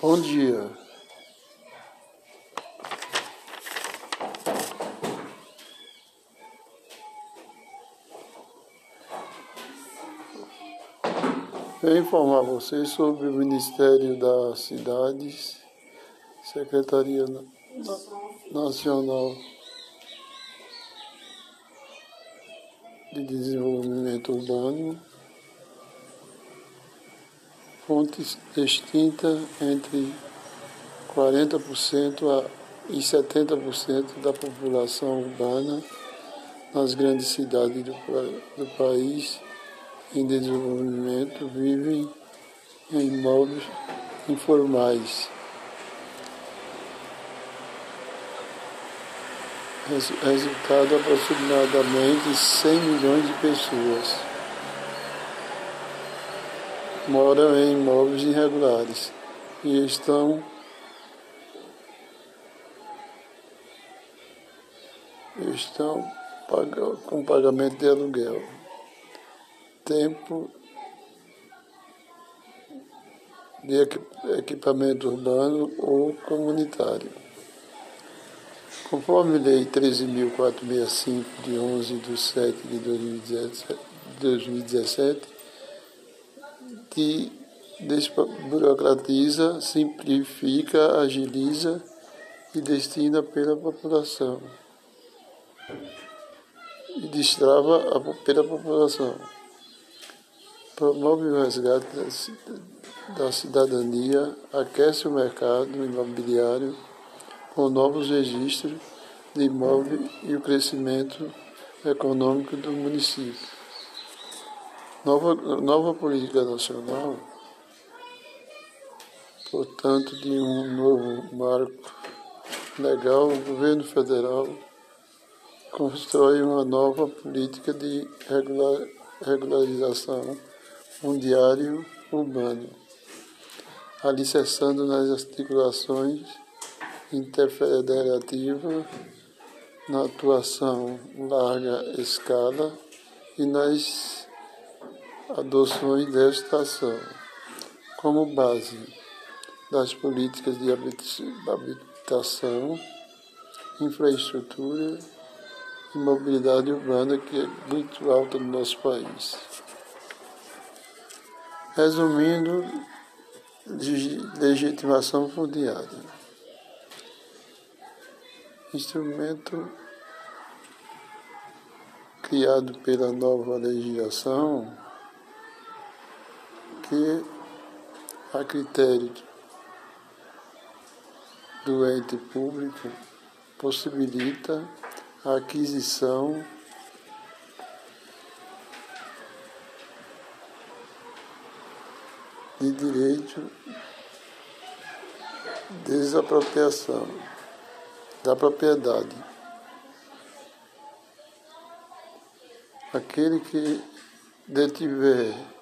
Bom dia. Venho informar vocês sobre o Ministério das Cidades, Secretaria Nacional de Desenvolvimento Urbano, fontes extintas entre 40% e 70% da população urbana nas grandes cidades do, do país em desenvolvimento vivem em imóveis informais. Resultado aproximadamente 100 milhões de pessoas moram em imóveis irregulares e estão estão com pagamento de aluguel tempo de equipamento urbano ou comunitário. Conforme Lei 13.465, de 11 de 7 de 2017, que desburocratiza, simplifica, agiliza e destina pela população. E destrava a, pela população promove o resgate da cidadania, aquece o mercado imobiliário com novos registros de imóveis e o crescimento econômico do município. Nova, nova política nacional, portanto, de um novo marco legal, o governo federal constrói uma nova política de regular, regularização fundiário urbano, alicerçando nas articulações interfederativas, na atuação larga escala e nas adoções desta ação, como base das políticas de habitação, infraestrutura e mobilidade urbana que é muito alta no nosso país. Resumindo, legitimação fundiária. Instrumento criado pela nova legislação a critério do ente público, possibilita a aquisição de direito desapropriação da propriedade. Aquele que detiver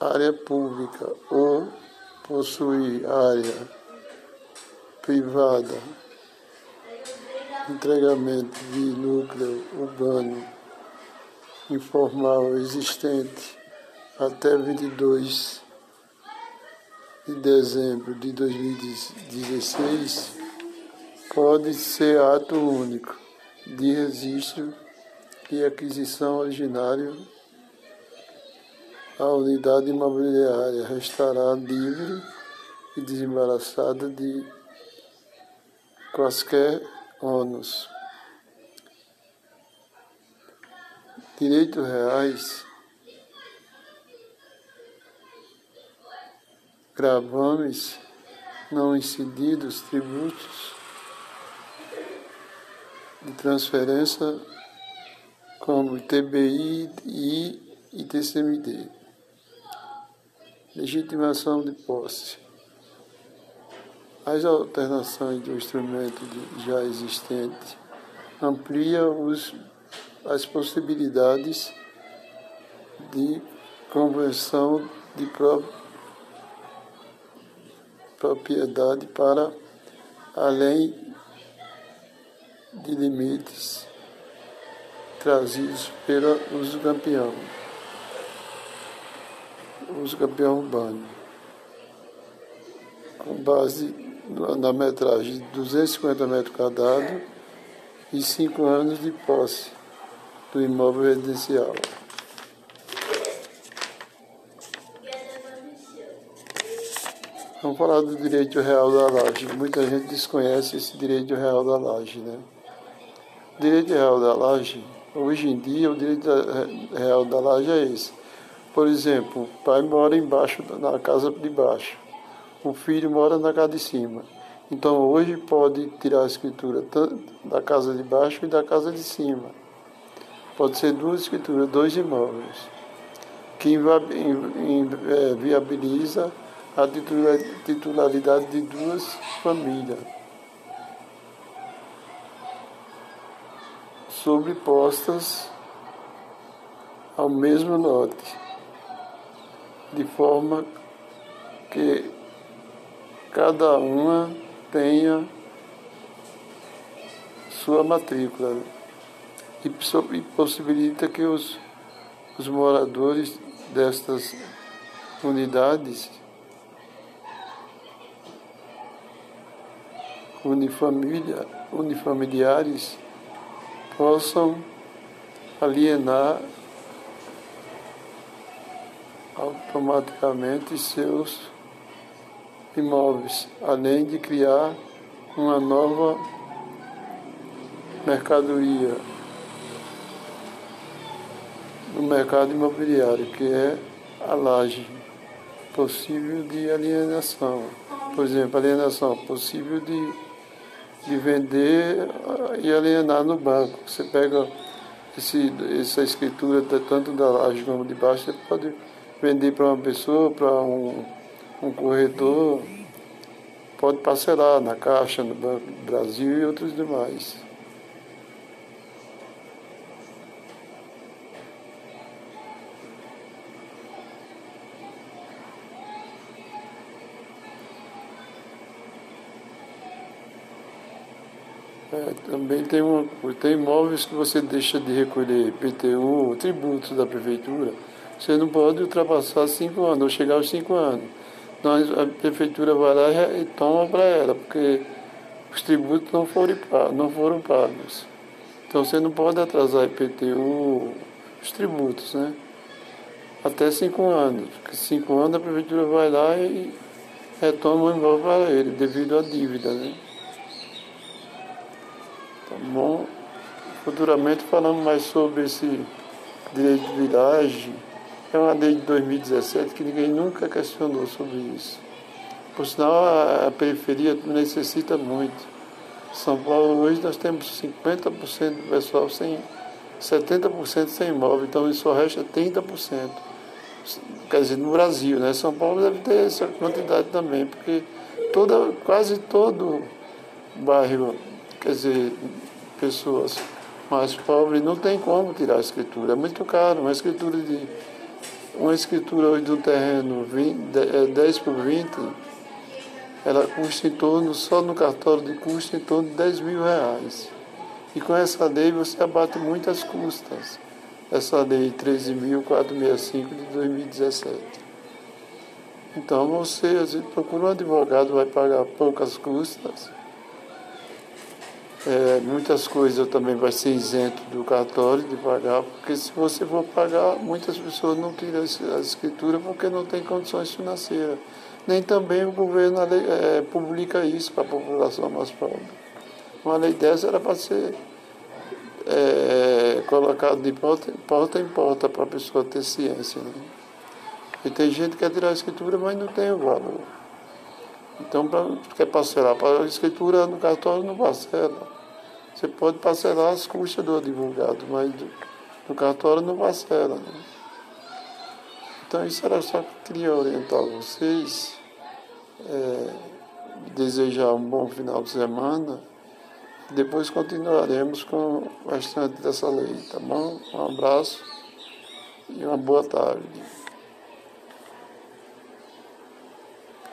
área pública ou possuir área privada, entregamento de núcleo urbano informal existente até 22 de dezembro de 2016 pode ser ato único de registro e aquisição originário a unidade imobiliária restará livre e desembaraçada de quaisquer ônus. Direitos reais gravames não incididos, tributos de transferência como TBI e TCMD. Legitimação de posse. As alternações do instrumento já existente amplia os, as possibilidades de conversão de próprio propriedade para além de limites trazidos pelo uso campeão. Uso campeão urbano, com base na metragem de 250 metros quadrados e 5 anos de posse do imóvel residencial. Vamos falar do direito real da laje. Muita gente desconhece esse direito real da laje, né? Direito real da laje, hoje em dia, o direito real da laje é esse. Por exemplo, o pai mora embaixo, na casa de baixo. O filho mora na casa de cima. Então, hoje pode tirar a escritura da casa de baixo e da casa de cima. Pode ser duas escrituras, dois imóveis, que é, viabiliza a titularidade de duas famílias sobrepostas ao mesmo lote, de forma que cada uma tenha sua matrícula e possibilita que os, os moradores destas unidades unifamília, unifamiliares possam alienar automaticamente seus imóveis, além de criar uma nova mercadoria no mercado imobiliário, que é a laje possível de alienação. Por exemplo, alienação possível de de vender e alienar no banco. Você pega esse, essa escritura tanto da laje como de baixo, você pode vender para uma pessoa, para um, um corretor, pode parcelar na Caixa, no Banco do Brasil e outros demais. É, também tem, uma, tem imóveis que você deixa de recolher IPTU, tributos da prefeitura, você não pode ultrapassar cinco anos, ou chegar aos cinco anos. Então a prefeitura vai lá e toma para ela, porque os tributos não foram, não foram pagos. Então você não pode atrasar IPTU, os tributos, né? Até cinco anos. Porque cinco anos a prefeitura vai lá e retoma o imóvel para ele, devido à dívida, né? Tá bom? Futuramente falamos mais sobre esse direito de viragem. É uma lei de 2017 que ninguém nunca questionou sobre isso. Por sinal, a, periferia necessita muito. São Paulo hoje nós temos 50% do pessoal sem 70% sem imóvel, então isso só resta 30%. Quer dizer, no Brasil, né? São Paulo deve ter essa quantidade também, porque toda, quase todo bairro Quer dizer, pessoas mais pobres não tem como tirar a escritura. É muito caro. Uma escritura de. Uma escritura hoje de um terreno 20, 10 é, por 20, ela custa em torno, só no cartório de custo, em torno de 10 mil reais. E com essa lei você abate muitas custas. Essa lei 13.465 de 2017. Então você, às vezes, procura um advogado, vai pagar poucas custas é, muitas coisas também vai ser isento do cartório de pagar, porque se você for pagar, muitas pessoas não tiram a escritura porque não tem condições financeiras. Nem também o governo é, publica isso para a população mais pobre. Uma lei dessa era para ser é, colocada de porta, porta em porta para a pessoa ter ciência. Né? E tem gente que quer tirar a escritura, mas não tem o valor. Então, quer parcelar para a escritura no cartório, não parcela. Você pode parcelar as custas do advogado, mas no cartório não parcela. Né? Então isso era só que eu queria orientar vocês, é, desejar um bom final de semana. Depois continuaremos com o restante dessa lei, tá bom? Um abraço e uma boa tarde.